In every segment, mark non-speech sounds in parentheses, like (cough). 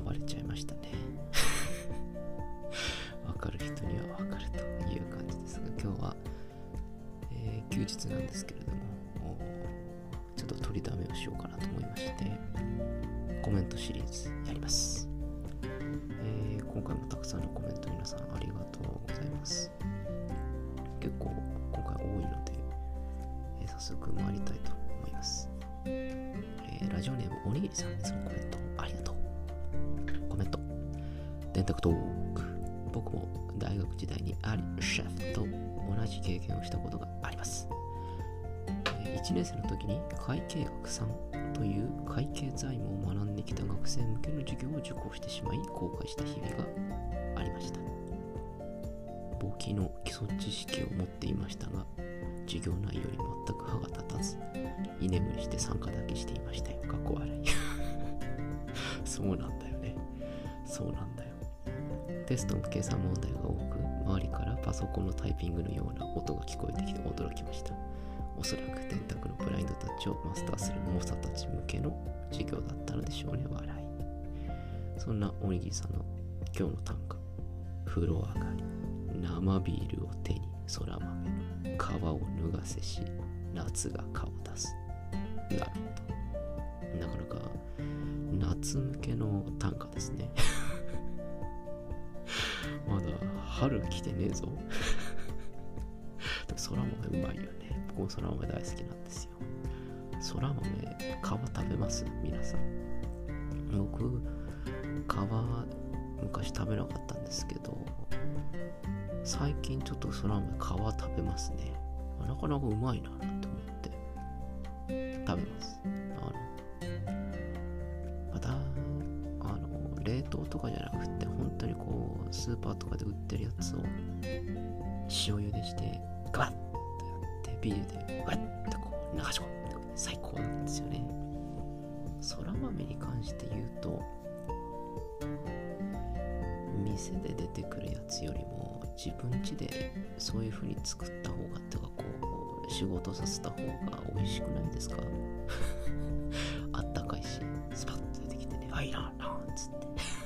暴れちゃいましたね。(laughs) わかる人にはわかるという感じですが今日は、えー、休日なんですけれどもちょっと取りだめをしようかなと思いましてコメントシリーズやります、えー、今回もたくさんのコメント皆さんありがとうございます。結構今回多いので、えー、早速参りたいと思います、えー、ラジオネームおにぎりさんいつもコメントありがとう。コメント。電卓トーク。僕も大学時代にアリシェフと同じ経験をしたことがあります。1年生の時に会計学3という会計財務を学んできた学生向けの授業を受講してしまい後悔した日々がありました。簿記の基礎知識を持っていましたが授業内容に全く歯が立たず居眠りして参加だけしていましたよ。かっこ笑い。(laughs) そうなんだ。そうなんだよテストの計算問題が多く周りからパソコンのタイピングのような音が聞こえてきて驚きましたおそらく電卓のブラインドタッチをマスターする猛者たち向けの授業だったのでしょうね、笑い。そんなおにぎりさんの今日の短歌、風呂上がり、生ビールを手に空豆の皮を脱がせし、夏が顔を出す。なるほど。なかなか夏向けの短歌ですね。(laughs) 春来てねえぞ。(laughs) でも空豆うまいよね。僕もそら豆大好きなんですよ。そら豆、皮食べます？皆さん。僕、皮、昔食べなかったんですけど、最近ちょっとそら豆皮食べますね。なかなかうまいなって思って食べます。スーパーとかで売ってるやつを塩茹でして、ガバッとやってビールでわっとこう流し込む最高なんですよね。そら豆に関して言うと店で出てくるやつよりも自分家でそういう風に作った方がってかこう仕事させた方が美味しくないですか？(laughs) あったかいしスパッと出てきてねあいらんなっつって。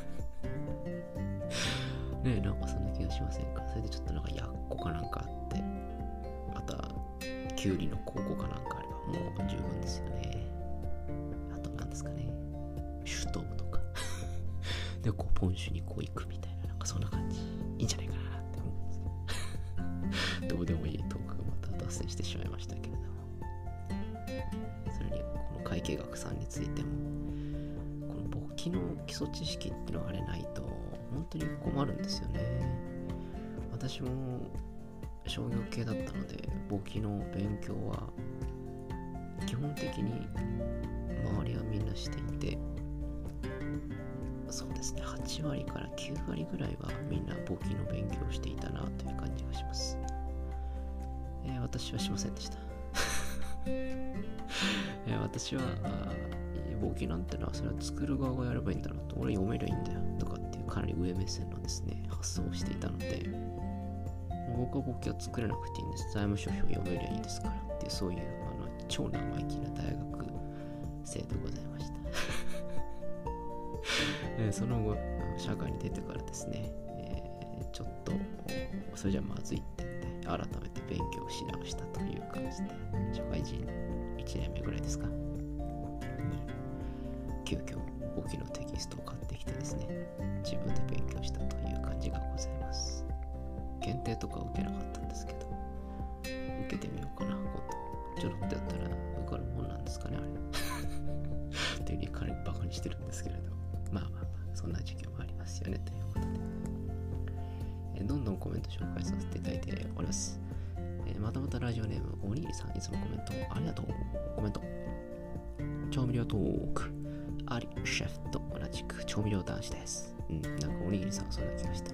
ねなんかそんな気がしませんか？それでちょっとなんかやっこかなんかあってまたきゅうりの高校かなんかあればもう十分ですよね。あと何ですかね？シュトーとか (laughs) で、こう、ポンシュにこう行くみたいな、なんかそんな感じ。いいんじゃないかなって思うんですけど。(laughs) どうでもいいトークがまた脱線してしまいましたけれども。それに、この会計学さんについても、この簿記の基礎知識っていうのがあれないと、本当に困るんですよね。私も商業系だったので簿記の勉強は基本的に周りはみんなしていてそうですね8割から9割ぐらいはみんな簿記の勉強をしていたなという感じがします、えー、私はしませんでした (laughs) えー、私は簿記なんてのはそれは作る側がやればいいんだなと俺読めりゃいいんだよとかかなり上目線のですね発想をしていたので僕は簿記は作れなくていいんです。財務諸表読めりゃいいですからって、そういうあの超生意気な大学生でございました。(laughs) えその後、社会に出てからですね、えー、ちょっと、それじゃまずいって言って、改めて勉強し直したという感じで、社会人1年目ぐらいですか、急遽簿記のテキストを買ってきてですね、自分で勉強したという感じがございます。検定とか受けなかったんですけど、受けてみようかな、今度。ちょろっとやったら受かるもんなんですかね、あれ。っていうにかなりバカにしてるんですけれど、まあまあまあ、そんな授業もありますよね、ということで。えどんどんコメント紹介させていただいております。えまたまたラジオネーム、おにぎりさん、いつもコメントありがとう。コメント。調味料トーク。アリシェフと同じく調味料男子です。うん、なんかおにぎりさんはそんな気がした。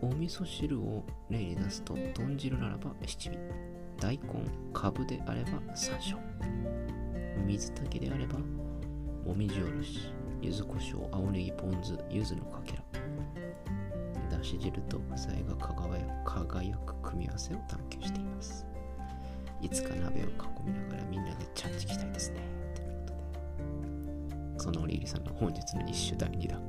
お味噌汁を例に出すと、豚汁ならば七味、大根、かぶであれば山椒、水炊きであれば、もみじおろし、柚子胡椒、青ネギ、ポン酢、柚子のかけら、だし汁と具材が輝く組み合わせを探求しています。いつか鍋を囲みながらみんなでチャンチきたいですね。ことで。そのリリさんの本日の日種第2弾。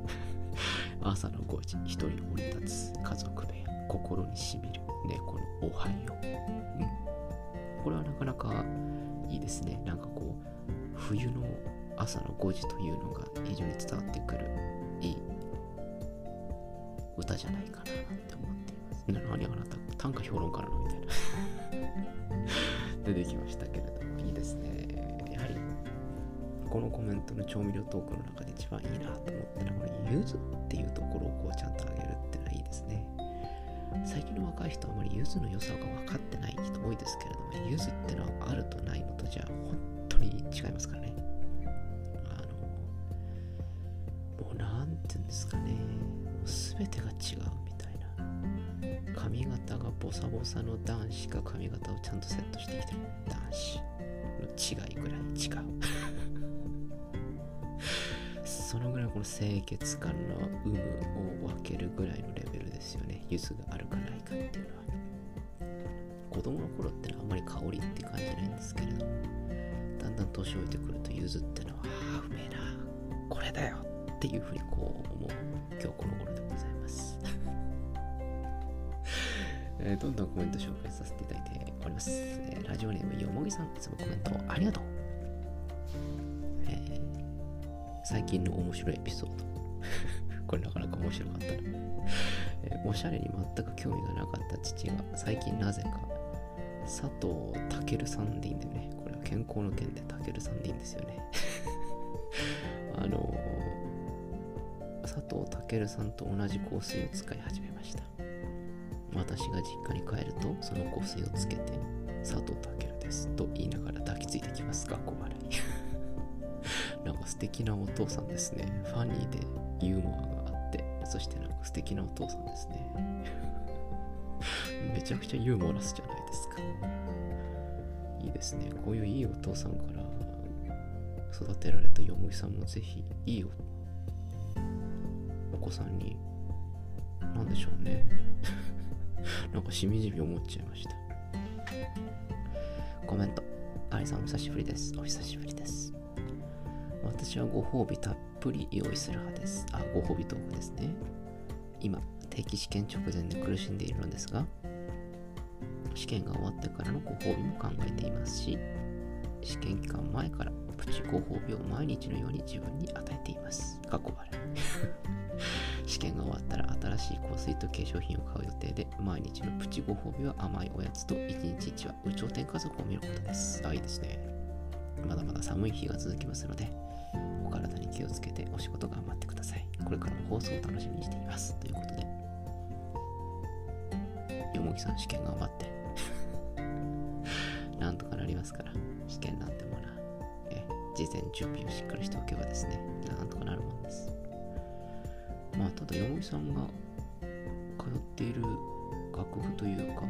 (laughs) 朝の5時、一人降り立つ家族部屋、心にしみる猫のおはよう。うん。これはなかなかいいですね。なんかこう、冬の朝の5時というのが非常に伝わってくるいい歌じゃないかなって思っています。何あなた短歌評論家なのみたいな (laughs) 出てきましたけれどこのコメントの調味料トークの中で一番いいなと思ってるこの柚子っていうところをこうちゃんとあげるっていうのはいいですね。最近の若い人はあまり柚子の良さが分かってない人多いですけれども、柚子ってのはあるとないのとじゃ本当に違いますからね。あの、もうなんていうんですかね、全てが違うみたいな。髪型がボサボサの男子が髪型をちゃんとセットしてきてる男子の違いぐらい違う。そのぐらいこの清潔感の有無を分けるぐらいのレベルですよね。柚子があるかないかっていうのは。子供の頃ってのはあんまり香りって感じないんですけれど、だんだん年老いてくると柚子ってのは、ああ、うめえな、これだよっていうふうにこう思う今日この頃でございます。(laughs) えー、どんどんコメント紹介させていただいております。えー、ラジオネームよもぎさん、いつもコメントありがとう。最近の面白いエピソード。(laughs) これなかなか面白かったな。おしゃれに全く興味がなかった父が最近なぜか佐藤健さんでいいんだよね。これは健康の件で健さんでいいんですよね。(laughs) あの、佐藤健さんと同じ香水を使い始めました。私が実家に帰るとその香水をつけて佐藤健ですと言いながら抱きついてきます。学校笑い。なんか素敵なお父さんですね。ファニーでユーモアがあって、そしてなんか素敵なお父さんですね。(laughs) めちゃくちゃユーモラスじゃないですか。いいですね。こういういいお父さんから育てられたよもぎさんもぜひいいおお子さんに、なんでしょうね。(laughs) なんかしみじみ思っちゃいました。コメント。アリさんお久しぶりです。お久しぶりです。私はご褒美たっぷり用意する派です。あ、ご褒美トークですね。今、定期試験直前で苦しんでいるのですが、試験が終わってからのご褒美も考えていますし、試験期間前からプチご褒美を毎日のように自分に与えています。過去笑い。(laughs) 試験が終わったら新しい香水と化粧品を買う予定で、毎日のプチご褒美は甘いおやつと1日1話、有頂天家族を見ることです。あ、いいですね。まだまだ寒い日が続きますので、お体に気をつけてお仕事頑張ってください。これからも放送を楽しみにしています。ということで、よもぎさん試験頑張って。(laughs) なんとかなりますから、試験なんてものは、え事前準備をしっかりしておけばですね、なんとかなるもんです。まあ、ただ、よもぎさんが通っている楽譜というか、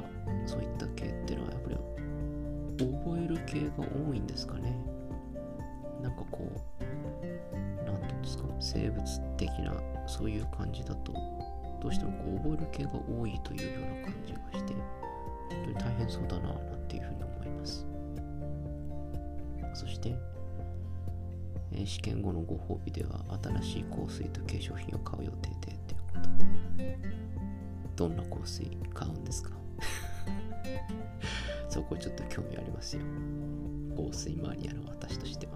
そういった系っていうのは、やっぱり覚える系が多いんですかね。なんかこう、生物的なそういう感じだと、どうしてもこう覚える系が多いというような感じがして、本当に大変そうだな、なんていうふうに思います。そして、えー試験後のご褒美では、新しい香水と化粧品を買う予定で、ということで、どんな香水買うんですか？(laughs) そこちょっと興味ありますよ。香水マニアの私としては。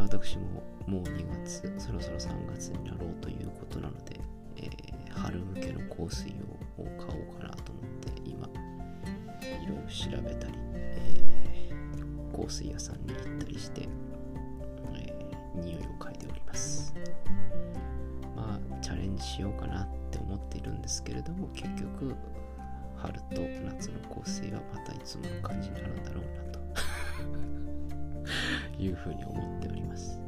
私ももう2月、そろそろ3月になろうということなので、えー春向けの香水を買おうかなと思って、今、いろいろ調べたり、えー香水屋さんに行ったりして、えー匂いを嗅いでおります。まあ、チャレンジしようかなって思っているんですけれども、結局、春と夏の香水はまたいつもの感じになるんだろうなというふうに思っております。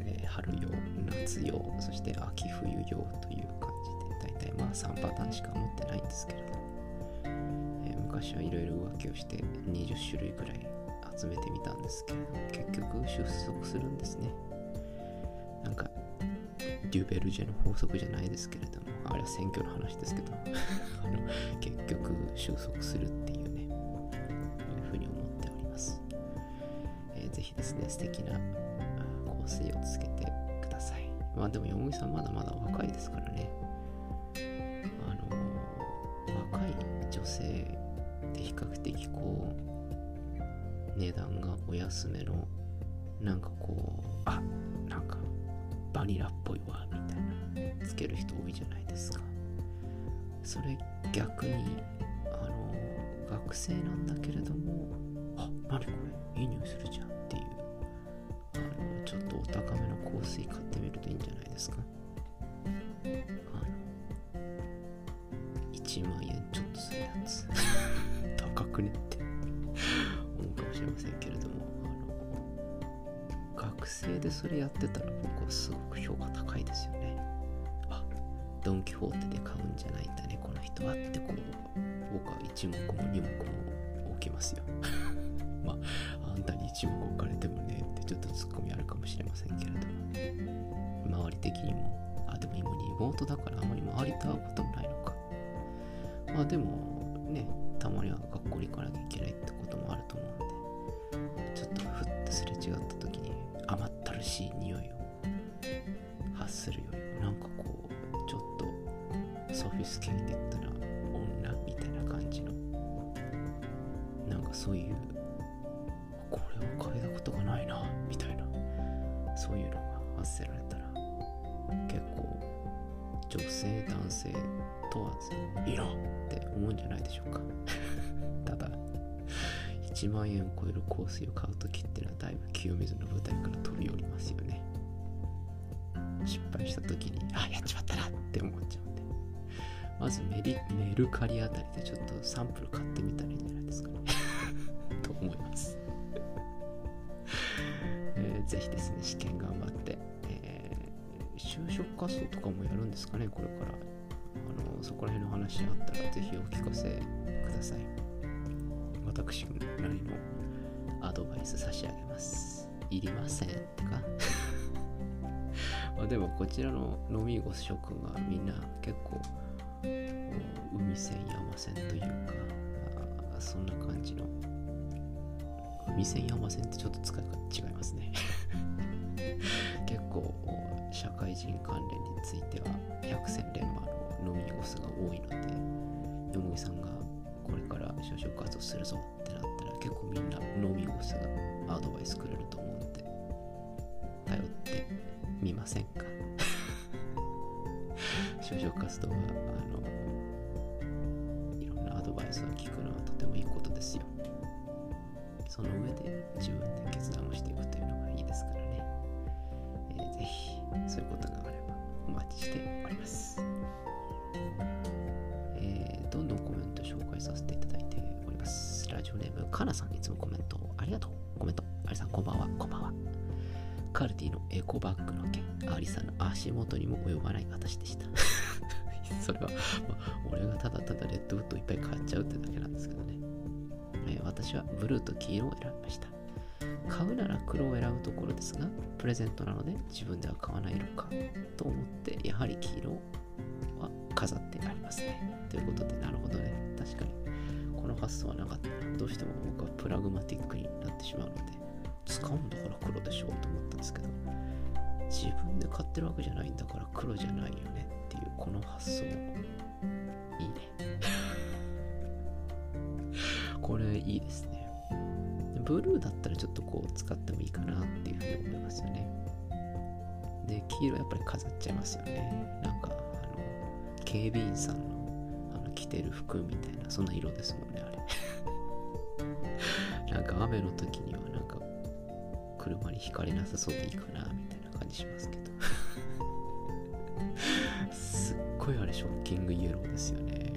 えー春用、夏用、そして秋冬用という感じで、だいたいまあ3パターンしか持ってないんですけれど、えー昔はいろいろ浮気をして20種類くらい集めてみたんですけれども、結局収束するんですね。なんか、デュベルジェの法則じゃないですけれども、あれは選挙の話ですけど、(laughs) あの結局収束するっていう素敵な香精をつけてください。まあでも、よもぎさんまだまだ若いですからね。あの、若い女性で比較的こう、値段がお安めの、なんかこう、あなんかバニラっぽいわ、みたいな、つける人多いじゃないですか。それ逆に、あの、学生なんだけれども、あ、何これ、いい匂いするじゃんお高めの香水買ってみるといいんじゃないですか。あの、1万円ちょっとするやつ。(laughs) 高くねって思うかもしれませんけれども、あの、学生でそれやってたら僕はすごく評価高いですよね。あ、ドン・キホーテで買うんじゃないんだね、この人はってこう、僕は一目も二目も置きますよ。(laughs) まあ、あんたに一目置かれてもちょっとツッコミあるかもしれませんけれど、周り的にも、あ、でも今リモートだからあまり周りと会うこともないのか。まあでもね、たまには学校に行かなきゃいけないってこともあると思うんで、ちょっとふっとすれ違った時に甘ったるしい匂いを発するよりもなんかこうちょっと sophisticated な女みたいな感じのなんかそういうこれを嗅いだことがないなそういうのが発せられたら結構女性男性問わずいいなって思うんじゃないでしょうか。(laughs) ただ1万円を超える香水を買う時ってのはだいぶ清水の舞台から飛び降りますよね。失敗した時にあやっちまったなって思っちゃうんで。まずメリメルカリあたりでちょっとサンプル買ってみたらいいんじゃないですか。ねぜひですね試験頑張って、えー就職活動とかもやるんですかねこれから。あのそこら辺の話あったらぜひお聞かせください。私なりのアドバイス差し上げます。いりませんってか。(laughs) までもこちらの飲み子諸君はみんな結構海線山線というかそんな感じの海線山線ってちょっと使い方違いますね。(laughs) 結構社会人関連については百戦錬磨の飲み子が多いのでよもぎさんがこれから就職活動するぞってなったら結構みんな飲み子がアドバイスくれると思うんで頼ってみませんか？(laughs) 就職活動はあのいろんなアドバイスを聞くのはとてもいいですその上で自分で決断をしていくというのがいいですからね、えーぜひそういうことがあればお待ちしております、えーどんどんコメント紹介させていただいております。ラジオネームかなさんいつもコメントありがとう。コメント。ありさんこんばんは。こんばんは。カルディのエコバッグの件。アリさんの足元にも及ばない私でした。(laughs) それは、ま俺がただただレッドウッドいっぱい買っちゃうってだけなんですけどね、私はブルーと黄色を選びました。買うなら黒を選ぶところですがプレゼントなので自分では買わないのかと思ってやはり黄色は飾ってありますね。ということでなるほどね。確かに。この発想はなかった。などうしても僕はプラグマティックになってしまうので使うんだから黒でしょうと思ったんですけど自分で買ってるわけじゃないんだから黒じゃないよねっていうこの発想。いいですね。ブルーだったらちょっとこう使ってもいいかなっていうふうに思いますよね。で黄色やっぱり飾っちゃいますよね。なんかあの警備員さんのあの着てる服みたいなそんな色ですもんねあれ。(laughs) なんか雨の時にはなんか車に光なさそうでいいかなみたいな感じしますけど。(laughs) すっごいあれショッキングイエローですよね。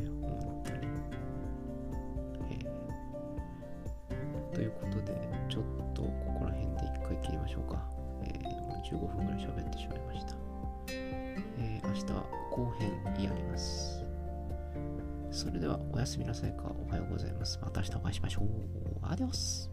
ちょっとここら辺で一回切りましょうか、えーもう15分ぐらい喋ってしまいました、えー明日は後編やります。それではおやすみなさいか。おはようございます。また明日お会いしましょう。アディオス。